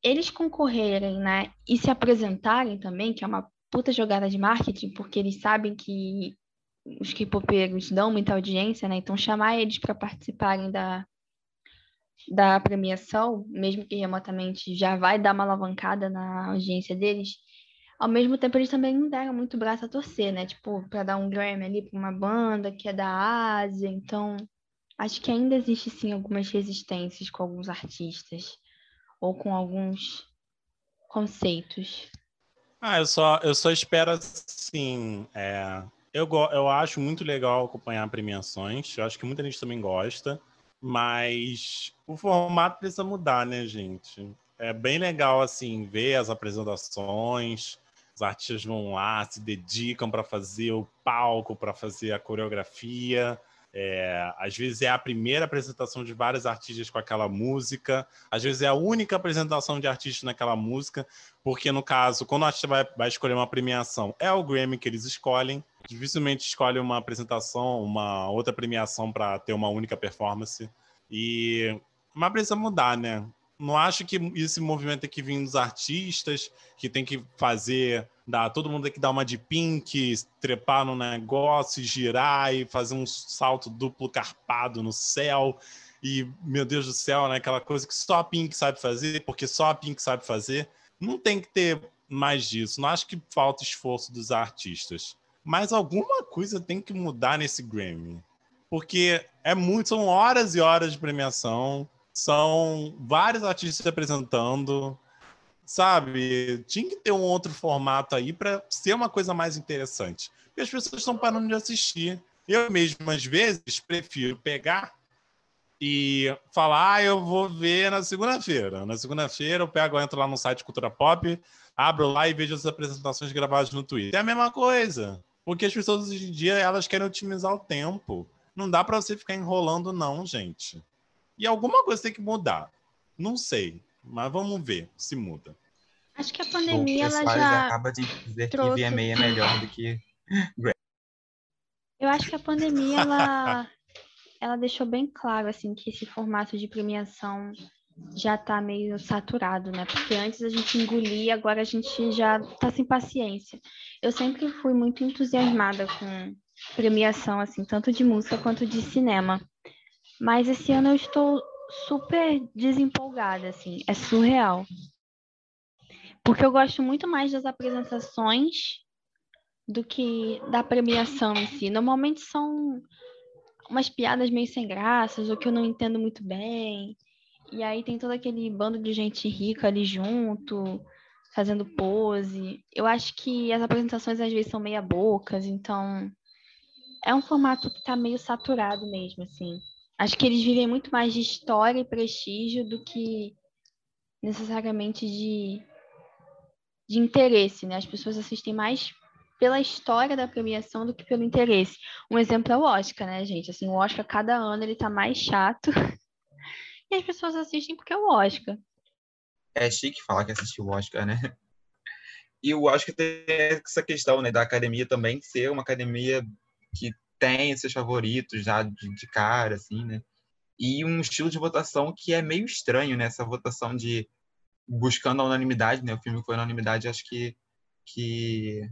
eles concorrerem, né, e se apresentarem também, que é uma puta jogada de marketing, porque eles sabem que os K-popeiros dão muita audiência, né? Então chamar eles para participarem da, da premiação, mesmo que remotamente, já vai dar uma alavancada na audiência deles. Ao mesmo tempo, eles também não deram muito braço a torcer, né? Tipo, para dar um Grammy ali para uma banda que é da Ásia. Então, acho que ainda existe sim algumas resistências com alguns artistas ou com alguns conceitos. Ah, eu só, eu só espero assim. É, eu, eu acho muito legal acompanhar premiações. Eu acho que muita gente também gosta. Mas o formato precisa mudar, né, gente? É bem legal, assim, ver as apresentações. Os artistas vão lá, se dedicam para fazer o palco, para fazer a coreografia. É, às vezes é a primeira apresentação de vários artistas com aquela música, às vezes é a única apresentação de artistas naquela música, porque no caso, quando o artista vai, vai escolher uma premiação, é o Grammy que eles escolhem, dificilmente escolhe uma apresentação, uma outra premiação para ter uma única performance. E mas precisa mudar, né? Não acho que esse movimento tem que vir dos artistas, que tem que fazer, dar, todo mundo tem que dar uma de pink, trepar no negócio, girar e fazer um salto duplo carpado no céu. E, meu Deus do céu, né? Aquela coisa que só a Pink sabe fazer, porque só a Pink sabe fazer. Não tem que ter mais disso. Não acho que falta esforço dos artistas. Mas alguma coisa tem que mudar nesse Grammy. Porque é muito, são horas e horas de premiação, são vários artistas se apresentando, sabe? Tinha que ter um outro formato aí para ser uma coisa mais interessante. E as pessoas estão parando de assistir. Eu mesmo, às vezes, prefiro pegar e falar, ah, eu vou ver na segunda-feira. Na segunda-feira eu pego, eu entro lá no site Cultura Pop, abro lá e vejo as apresentações gravadas no Twitter. É a mesma coisa. Porque as pessoas hoje em dia, elas querem otimizar o tempo. Não dá para você ficar enrolando, não, gente. E alguma coisa tem que mudar. Não sei, mas vamos ver se muda. Acho que a pandemia ela já acaba de dizer trouxe... que VMA é melhor do que Eu acho que a pandemia ela ela deixou bem claro assim que esse formato de premiação já está meio saturado, né? Porque antes a gente engolia, agora a gente já está sem paciência. Eu sempre fui muito entusiasmada com premiação, assim, tanto de música quanto de cinema. Mas esse ano eu estou super desempolgada, assim, é surreal. Porque eu gosto muito mais das apresentações do que da premiação em si. Normalmente são umas piadas meio sem graças, ou que eu não entendo muito bem. E aí tem todo aquele bando de gente rica ali junto, fazendo pose. Eu acho que as apresentações às vezes são meia bocas, então é um formato que está meio saturado mesmo, assim. Acho que eles vivem muito mais de história e prestígio do que necessariamente de, de interesse, né? As pessoas assistem mais pela história da premiação do que pelo interesse. Um exemplo é o Oscar, né, gente? Assim, o Oscar cada ano ele tá mais chato e as pessoas assistem porque é o Oscar. É chique falar que assistiu o Oscar, né? E acho que tem essa questão né, da academia também ser uma academia que tem seus favoritos já de, de cara, assim, né? E um estilo de votação que é meio estranho, né? Essa votação de buscando a unanimidade, né? O filme foi unanimidade, acho que, que,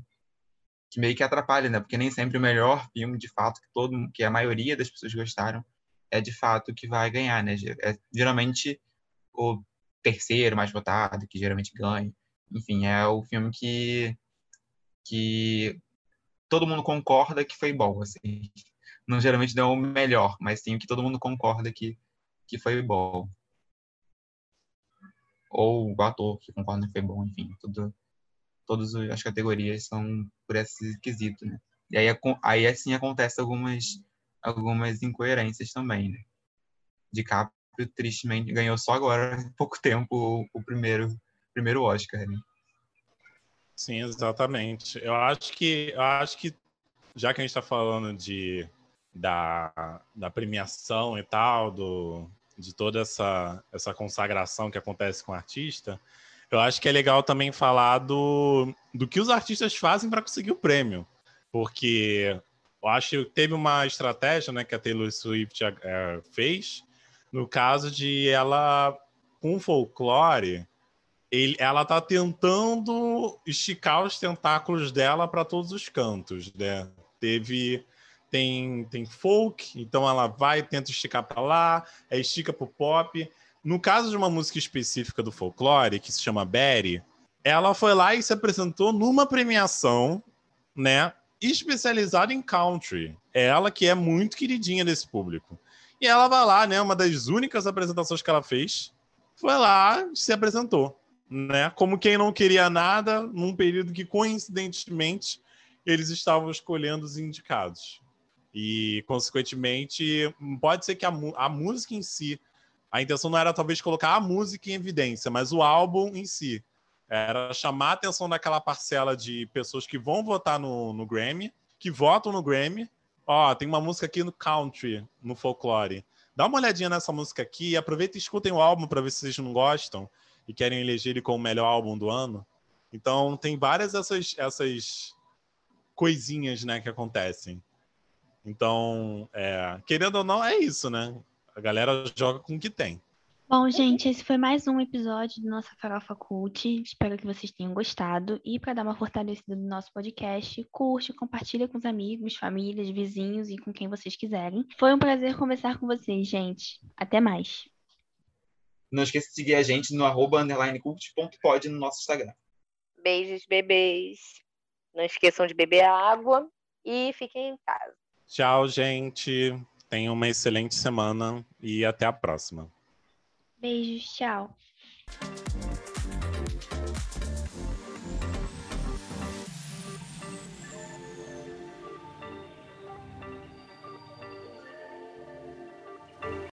que meio que atrapalha, né? Porque nem sempre o melhor filme, de fato, que todo que a maioria das pessoas gostaram, é de fato o que vai ganhar, né? É geralmente o terceiro mais votado, que geralmente ganha. Enfim, é o filme que, que todo mundo concorda que foi bom, assim. Não geralmente não é o melhor, mas sim o que todo mundo concorda que, que foi bom. Ou o ator que concorda que foi bom, enfim, tudo, todas as categorias são por esse quesito, né? E aí, aí assim acontece algumas algumas incoerências também, né? DiCaprio, tristemente, ganhou só agora, há pouco tempo, o primeiro, primeiro Oscar, né? Sim, exatamente. Eu acho que, eu acho que já que a gente está falando de, da, da premiação e tal, do, de toda essa, essa consagração que acontece com o artista, eu acho que é legal também falar do, do que os artistas fazem para conseguir o prêmio. Porque eu acho que teve uma estratégia né, que a Taylor Swift é, fez, no caso de ela, com folclore, ele, ela está tentando esticar os tentáculos dela para todos os cantos, né? Teve tem tem folk, então ela vai tenta esticar para lá, é estica para o pop. No caso de uma música específica do folclore que se chama Betty, ela foi lá e se apresentou numa premiação, né? especializada em country. É ela que é muito queridinha desse público. E ela vai lá, né? Uma das únicas apresentações que ela fez foi lá se apresentou, né? Como quem não queria nada, num período que coincidentemente eles estavam escolhendo os indicados. E, consequentemente, pode ser que a, a música em si, a intenção não era talvez colocar a música em evidência, mas o álbum em si. Era chamar a atenção daquela parcela de pessoas que vão votar no, no Grammy, que votam no Grammy. Ó, tem uma música aqui no country, no folclore. Dá uma olhadinha nessa música aqui, aproveita e escutem o álbum para ver se vocês não gostam e querem eleger ele como o melhor álbum do ano. Então, tem várias essas, essas coisinhas, né, que acontecem. Então, é, querendo ou não, é isso, né? A galera joga com o que tem. Bom, gente, esse foi mais um episódio do nossa Farofa Cult. Espero que vocês tenham gostado. E para dar uma fortalecida no nosso podcast, curte, compartilha com os amigos, famílias, vizinhos e com quem vocês quiserem. Foi um prazer conversar com vocês, gente. Até mais. Não esqueça de seguir a gente no arroba underlinecult.pod no nosso Instagram. Beijos, bebês. Não esqueçam de beber água e fiquem em casa. Tchau, gente. Tenham uma excelente semana e até a próxima. Beijos, tchau.